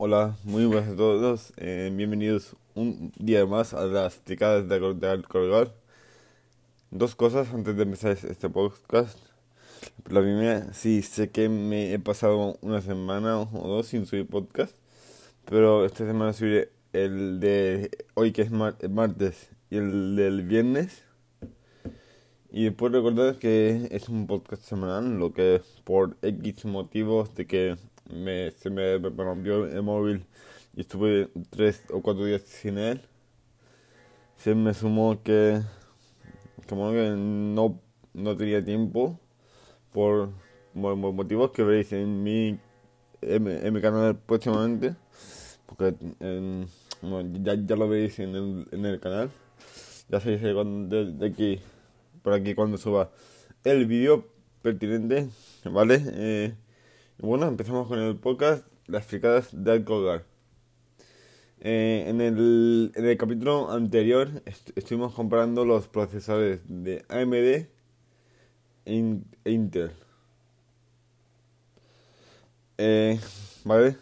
Hola, muy buenas a todos. Eh, bienvenidos un día más a las picadas de, de colgar. Dos cosas antes de empezar este podcast. La primera, sí, sé que me he pasado una semana o dos sin subir podcast, pero esta semana subiré el de hoy que es martes y el del viernes. Y después recordar que es un podcast semanal, lo que por X motivos de que me, se me rompió el móvil y estuve tres o cuatro días sin él. Se me sumó que como que no, no tenía tiempo por, motivos que veréis en mi, en, mi canal próximamente. Porque ya, ya lo veréis en el, en el canal. Ya sabéis de, de aquí, por aquí cuando suba el vídeo pertinente, ¿vale? Eh, bueno, empezamos con el podcast Las fricadas de Alcogar. Eh, en, el, en, el, capítulo anterior estuvimos comparando los procesadores de AMD e, Intel. Eh, ¿Vale?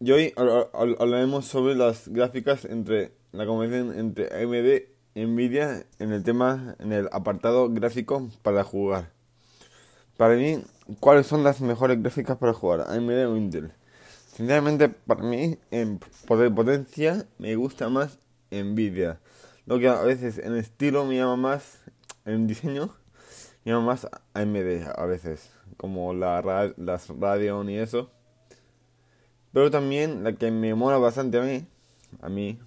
Y hoy hablaremos sobre las gráficas entre la conversación entre AMD y Nvidia en el tema, en el apartado gráfico para jugar. Para mí, ¿cuáles son las mejores gráficas para jugar? AMD o Intel. Sinceramente, para mí, en potencia, me gusta más Nvidia. Lo que a veces en estilo me llama más, en diseño, me llama más AMD a veces. Como la, las Radeon y eso. Pero también la que me mola bastante a mí, a mí,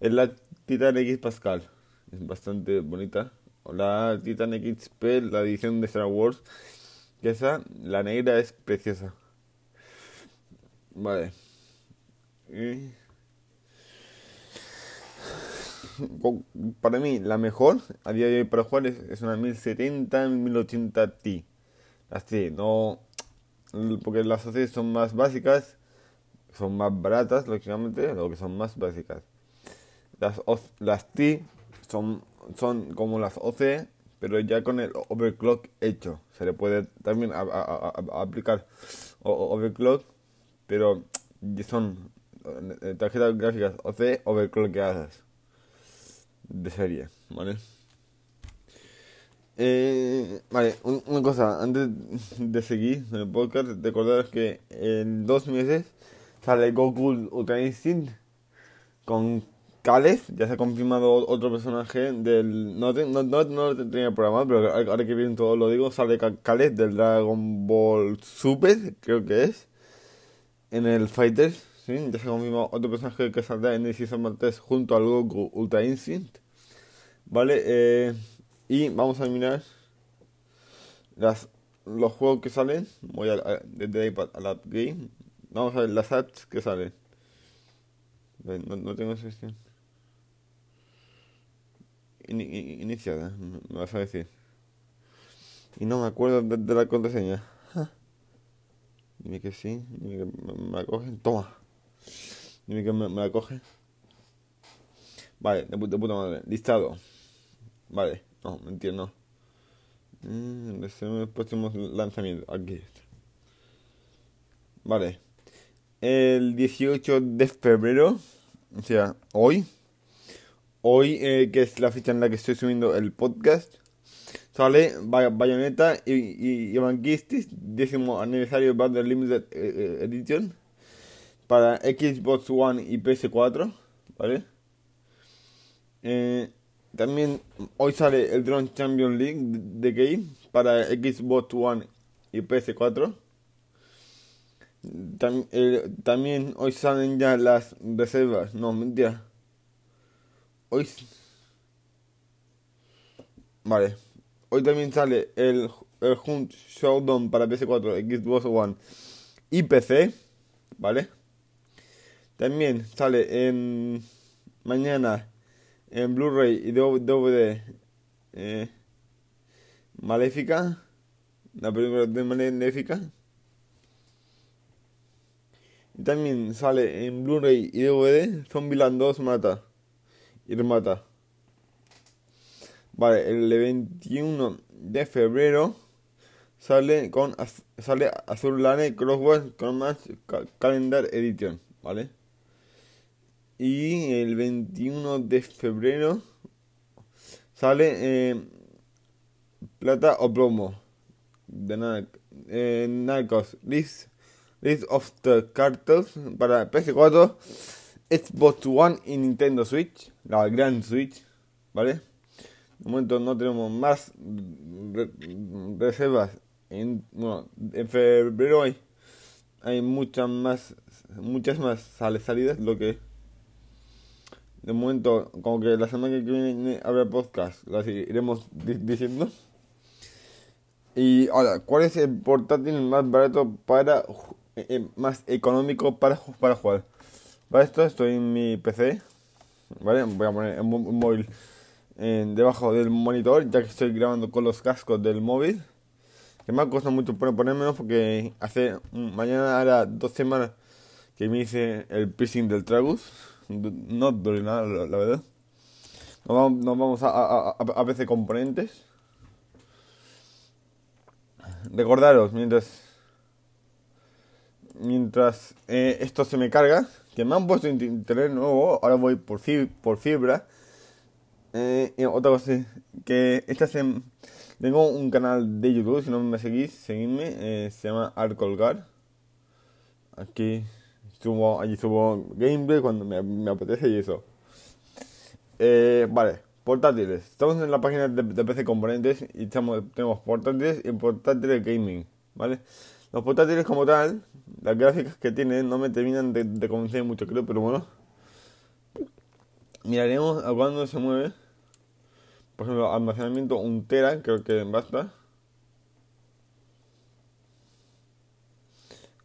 es la Titan X Pascal. Es bastante bonita. O la Titan XP, la edición de Star Wars. Que esa, la negra es preciosa. Vale. Para mí, la mejor a día de hoy para jugar es, una 1070, 1080 Ti. Así, no. Porque las OC son más básicas, son más baratas, lógicamente, lo que son más básicas. Las, las T son, son como las OC, pero ya con el overclock hecho. Se le puede también aplicar overclock pero son eh, tarjetas gráficas OC overclockadas de serie, ¿vale? Eh, vale, una cosa, antes de seguir el podcast, recordaros que en dos meses sale Goku Ultra Instinct con Calef, ya se ha confirmado otro personaje del... No, no, no, no lo tenía programado, pero ahora que bien todo lo digo, sale Calef del Dragon Ball Super, creo que es en el Fighter, ¿sí? ya se confirmó otro personaje que saldrá en el Season 3 junto al Goku Ultra Instinct. ¿Vale? Eh, y vamos a mirar los juegos que salen. Voy a, desde iPad a la Game. Vamos a ver las apps que salen. No, no tengo sesión. Iniciada, me vas a decir. Y no me acuerdo de la contraseña. Dime que sí, dime que me, la cogen. Toma. Dime que me, la coge. Vale, de puta, madre. Listado. Vale, no, mentira, no. Mm, los próximos lanzamientos. Aquí. Vale. El 18 de febrero, o sea, hoy. Hoy, eh, que es la fecha en la que estoy subiendo el podcast sale Bayonetta y, y, y décimo aniversario Bundle Limited eh, eh, Edition para Xbox One y PS4, ¿vale? También hoy sale el Drone Champion League de Game para Xbox One y PS4. también hoy salen ya las reservas, no, mentira. Hoy... Vale. Hoy también sale el, el Hunt Showdown para PS4, Xbox One y PC. ¿Vale? También sale en mañana en Blu-ray y DVD eh, Maléfica. La película de Maléfica. Y también sale en Blu-ray y DVD Zombieland 2 Mata y Remata. Vale, el 21 de febrero sale con sale Azulane Crossword con más Calendar Edition, ¿vale? Y el 21 de febrero sale eh, Plata o Plomo de eh, Narcos List, List of the Cartels para PS4, Xbox One y Nintendo Switch, la gran Switch, ¿vale? De momento no tenemos más reservas en, bueno, en febrero hay, muchas más muchas más salidas lo que de momento como que la semana que viene habrá podcast las iremos diciendo y ahora cuál es el portátil más barato para eh, eh, más económico para para jugar para esto estoy en mi pc vale voy a poner un móvil en, debajo del monitor ya que estoy grabando con los cascos del móvil que me ha costado mucho ponérmelo porque hace mañana hará dos semanas que me hice el piercing del tragus. No duele nada, la, verdad. Nos vamos, vamos a, a, a, veces componentes. Recordaros, mientras mientras eh, esto se me carga, que me han puesto internet nuevo, ahora voy por, por fibra. Eh, otra cosa, que esta semana tengo un canal de YouTube, si no me seguís, seguidme, eh, se llama Arcolgar. Aquí subo, allí subo gameplay cuando me, apetece y eso. Vale, portátiles. Estamos en la página de, PC Componentes y estamos, tenemos portátiles y portátiles gaming, ¿vale? Los portátiles como tal, las gráficas que tienen no me terminan de, de convencer mucho, creo, pero bueno. Miraremos a cuándo se mueve por ejemplo, almacenamiento 1 tera, creo que basta.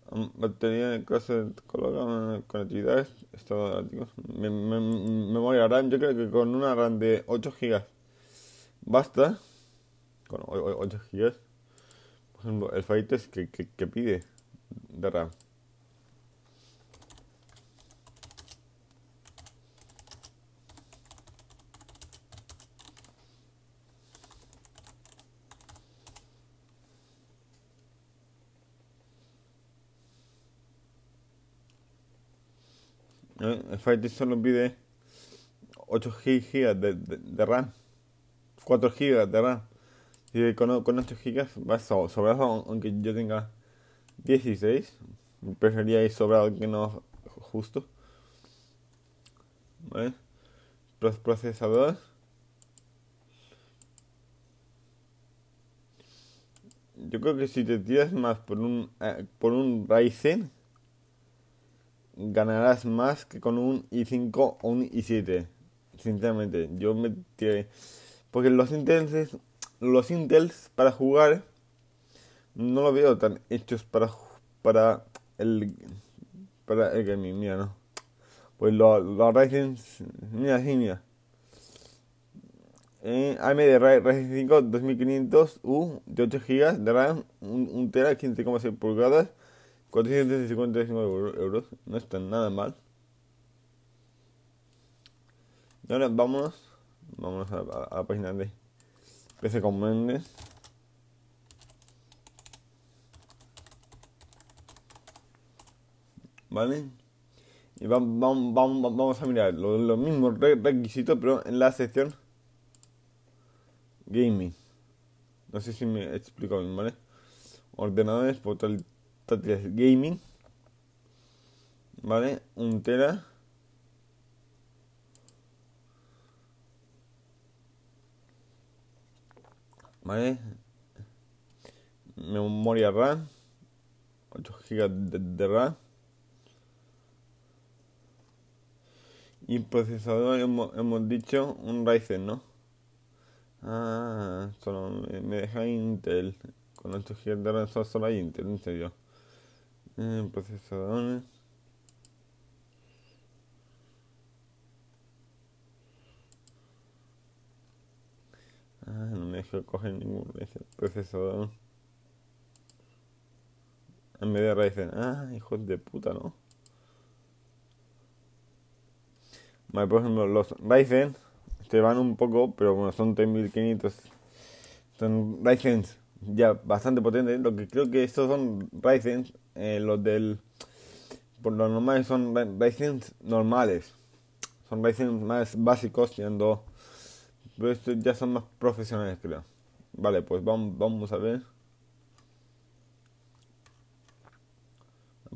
Batería de clase colocada conectividad, estado me, memoria RAM, yo creo que con una RAM de 8 GB basta. Con 8 GB. Por ejemplo, el Faites que, que, que pide de RAM. El Fire solo pide 8 GB de, de, RAM, 4 GB de RAM. Y con, con 8 GB va sobrado, aunque yo tenga 16. Preferiría ir sobrado que no justo. ¿Vale? Procesador. Yo creo que si te tiras más por un, eh, por un Ryzen ganarás más que con un i5 o un i7. Sinceramente, yo me tiré. Porque los Intels, los Intels para jugar no lo veo tan hechos para para el para el gaming, mira, no. Pues los lo Ryzen, mira, sí, mira. Eh, AMD Ryzen 5 2500U de 8 GB de RAM, 1 TB 15,6 pulgadas 455 euros, no está nada mal. Y ahora vámonos, vámonos a, la página de PC Componentes. ¿Vale? Y vamos, vamos, vamos a mirar los mismos requisitos, pero en la sección Gaming. No sé si me explico bien, ¿vale? Ordenadores, portátiles gaming, ¿vale? Un tera. ¿Vale? Memoria RAM, 8 GB de, RAM. Y procesador hemos, hemos dicho un Ryzen, ¿no? Ah, solo me deja Intel. Con 8 GB de RAM solo hay Intel, en serio eh, procesadores ah, deja coger ningún procesador en vez de Ryzen ah hijos de puta no vale por ejemplo los Ryzen se van un poco pero bueno son 3500 son Ryzen ya bastante potente. Lo que creo que estos son Ryzen, eh, los del. Por lo normal son Ryzen normales. Son Ryzen más básicos, siendo. Pero estos ya son más profesionales, creo. Vale, pues vamos, a ver.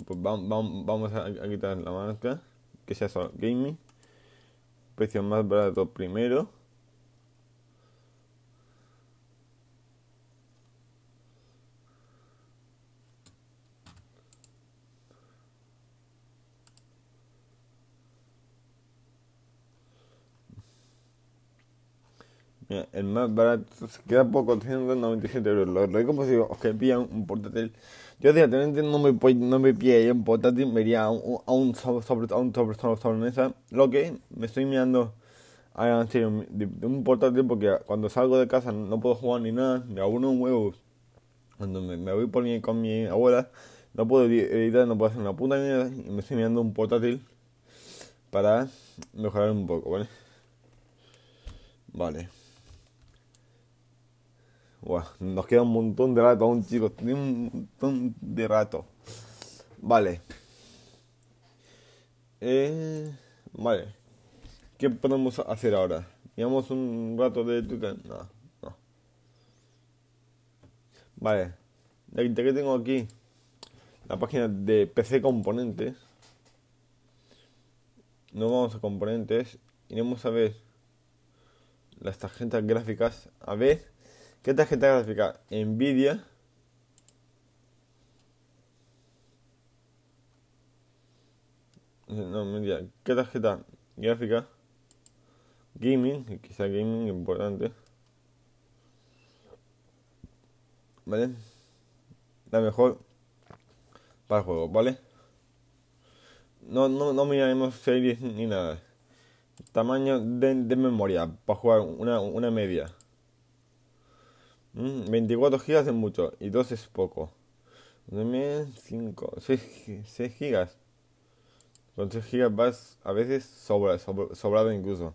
Pues vamos, vamos a, quitar la marca. Que sea solo gaming. Precio más barato primero. El más barato se queda poco, 197 euros. Lo pues digo, os que pillan un portátil. Yo directamente no me, no me pillaría un portátil, me iría a un, a un sobre, a un sobre, sobre, mesa. Lo que me estoy mirando a de, un portátil porque cuando salgo de casa no puedo jugar ni nada, me hago unos huevos. Cuando me, voy por mi, con mi abuela, no puedo editar, no puedo hacer una puta mierda y me estoy mirando un portátil para mejorar un poco, ¿vale? Vale nos queda un montón de rato aún, chicos. Tiene un montón de rato. Vale. Eh, vale. ¿Qué podemos hacer ahora? ¿Llevamos un rato de Twitter? No, no. Vale. Ya que tengo aquí la página de PC Componentes. Nos vamos a componentes. Iremos a ver las tarjetas gráficas. A ver ¿Qué tarjeta gráfica? Nvidia. No, Nvidia. ¿Qué tarjeta gráfica? Gaming, quizá gaming importante. ¿Vale? La mejor para el juego, ¿vale? No, no, no miraremos series ni nada. Tamaño de, de memoria para jugar una, una media. 24 mm, gigas es mucho y 2 es poco. También 5, 6, gigas. Con 3 gigas vas a veces sobra, sobrado incluso.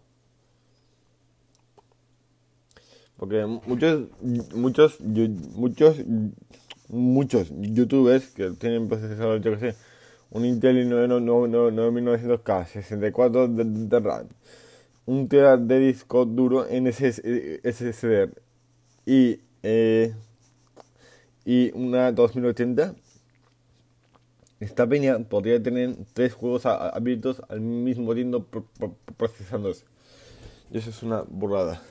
Porque muchos, muchos, muchos, muchos youtubers que tienen procesador, yo que sé, un Intel i 9900K, 64 de, de RAM, un tera de disco duro en SSD y eh, y una 2080. Esta peña podría tener tres juegos abiertos al mismo tiempo procesándose. Y eso es una burrada.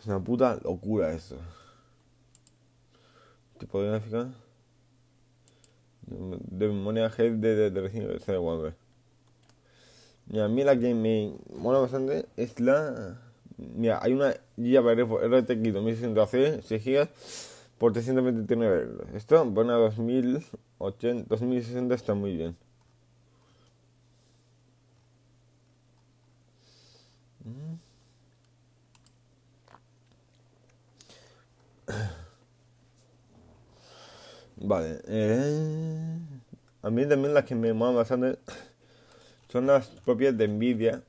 Es una puta locura eso. Tipo de gráfica. De G de, de, de de Y a mí la que me mola bastante es la Mira, hay una GIGA RTX 2600 6 GB por 329 euros. Esto, bueno, 2080, 2060 está muy bien. Vale, eh, a mí también las que me molan bastante son las propias de Nvidia.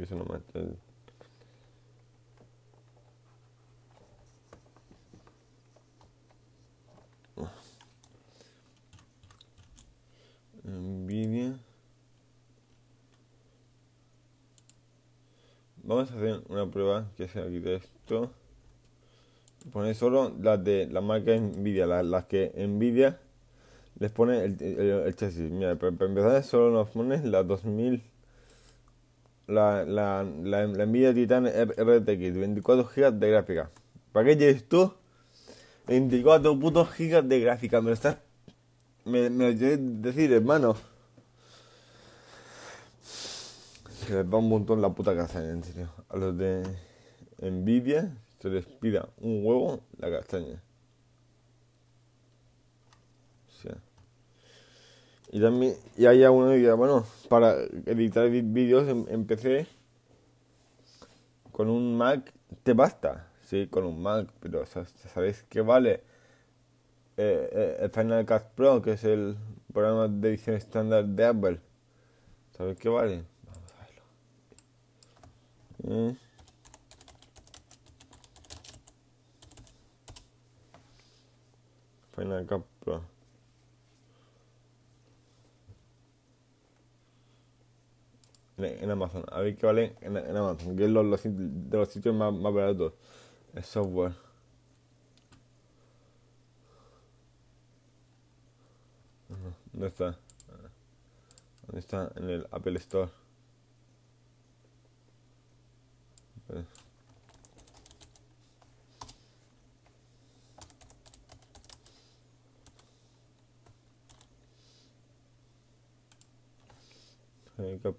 Eso no más. Nvidia. Vamos a hacer una prueba que sea aquí de esto. Poner solo las de la marca Nvidia, las, que Nvidia les pone el, el, chasis. Mira, para, empezar solo nos pone la 2000 la, la, la, Nvidia Titan RTX, 24 GB de gráfica. ¿Para qué quieres tú? 24 putos GB de gráfica, me lo estás. Me, me lo quieres decir, hermano. Se les va un montón la puta casa, en serio. A los de Nvidia se les pida un huevo la castaña. Y también, y hay alguna idea, bueno, para editar vídeos empecé con un Mac, te basta, sí, con un Mac, pero ¿sabéis qué vale? Eh, eh, el Final Cut Pro, que es el programa de edición estándar de Apple. ¿Sabes qué vale? Vamos a verlo. Eh. Final Cut Pro. En Amazon, a ver qué vale en, en Amazon, que es los, los, de los sitios más, más baratos. El software. ¿Dónde está? ¿Dónde está? En el Apple Store.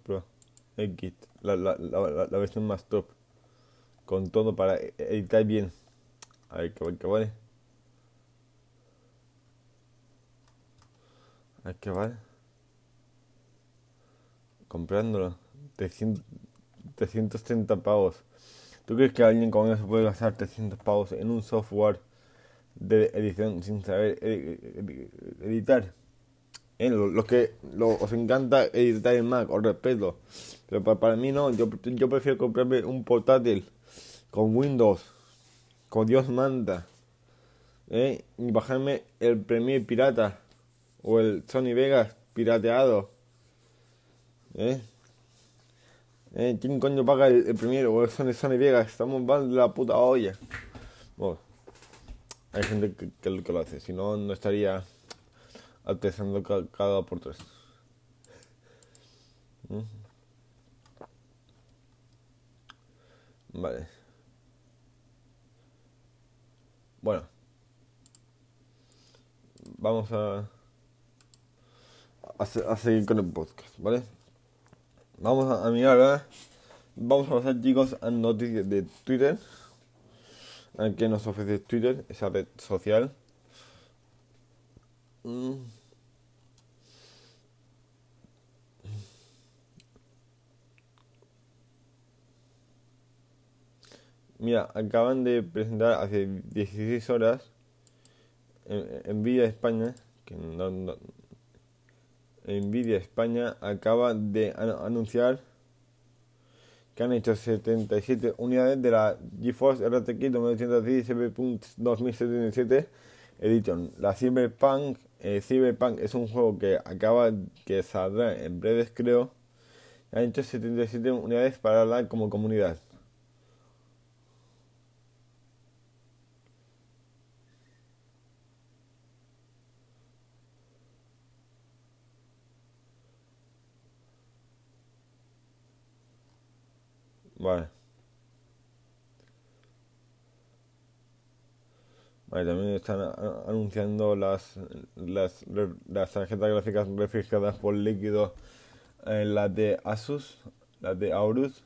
Pro La, la, la, la, versión más top, con todo para editar bien. A ver qué, vale. A ver qué vale. Comprándolo, 300, 330 pavos. ¿Tú crees que alguien con eso puede gastar 300 pavos en un software de edición sin saber editar? ¿Eh? Los que os encanta editar en Mac, os respeto. Pero para, mí no, yo, yo prefiero comprarme un portátil con Windows, con Dios manda, ¿eh? y bajarme el Premiere Pirata o el Sony Vegas pirateado. ¿eh? ¿Eh? ¿Quién coño paga el, primero? O el Sony, Sony Vegas, estamos mal de la puta olla. Hay gente que lo hace, si no, no estaría actualizando cada, por tres. ¿Mm? Vale. Bueno. Vamos a, a, seguir con el podcast, ¿vale? Vamos a, mirar, ¿verdad? Vamos a pasar, chicos, a noticias de Twitter. A qué nos ofrece Twitter, esa red social. Mm. Mira, acaban de presentar hace 16 horas en Nvidia España, que no, Nvidia España acaba de anunciar que han hecho 77 unidades de la GeForce RTX 2077 Edition. La Cyberpunk, eh, Cyberpunk es un juego que acaba, que saldrá en breves creo. Han hecho 77 unidades para la como comunidad. Vale. También están anunciando las, las, las tarjetas gráficas refrigeradas por líquido, eh, las de Asus, las de Aorus,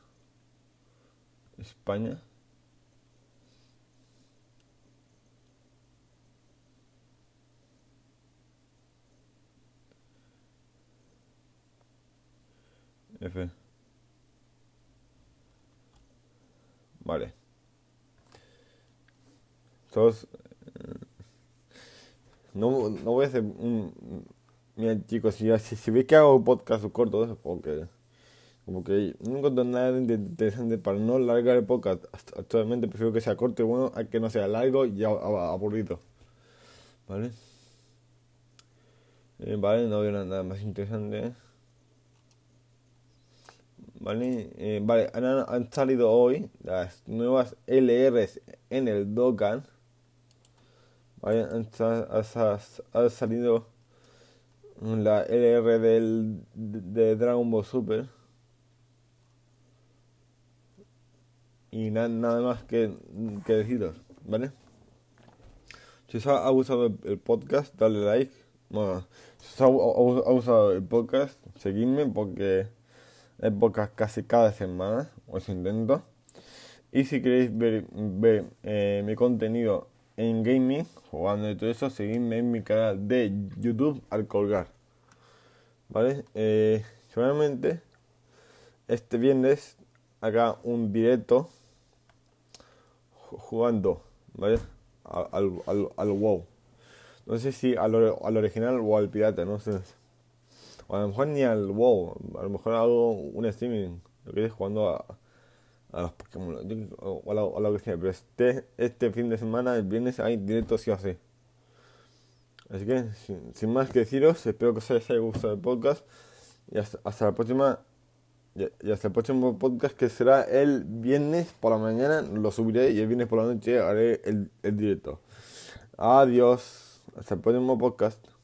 España. F. Vale. Todos. No, no voy a hacer un. Mira, chicos, si, si, si veis que hago podcast corto, porque. Como que no encuentro nada interesante para no largar el podcast. Actualmente prefiero que sea corto y bueno a que no sea largo y aburrido. ¿Vale? Eh, vale, no veo nada más interesante. ¿vale? Eh, vale, han, salido hoy las nuevas LRs en el Dokkan. Ha, salido la LR del, de Dragon Ball Super. Y nada más que, que deciros, ¿vale? Si os ha gustado el podcast, dale like. Bueno, si os ha gustado el podcast, seguidme porque épocas casi cada semana, os intento. Y si queréis ver, ver eh, mi contenido en gaming, jugando y todo eso, seguidme en mi canal de YouTube al colgar. ¿Vale? Eh, seguramente este viernes haga un directo jugando, ¿vale? Al, al, al WoW. No sé si al, al original o al pirata, no sé. O a lo mejor ni al WoW. A lo mejor hago un streaming. Lo que es jugando a, a los Pokémon. O, a lo, que sea. Pero este, este fin de semana, el viernes, hay directo sí o sí. Así que, sin, más que deciros, espero que os haya gustado el podcast. Y hasta, la próxima. Y, hasta el próximo podcast que será el viernes por la mañana. Lo subiré y el viernes por la noche haré el, el directo. Adiós. Hasta el próximo podcast.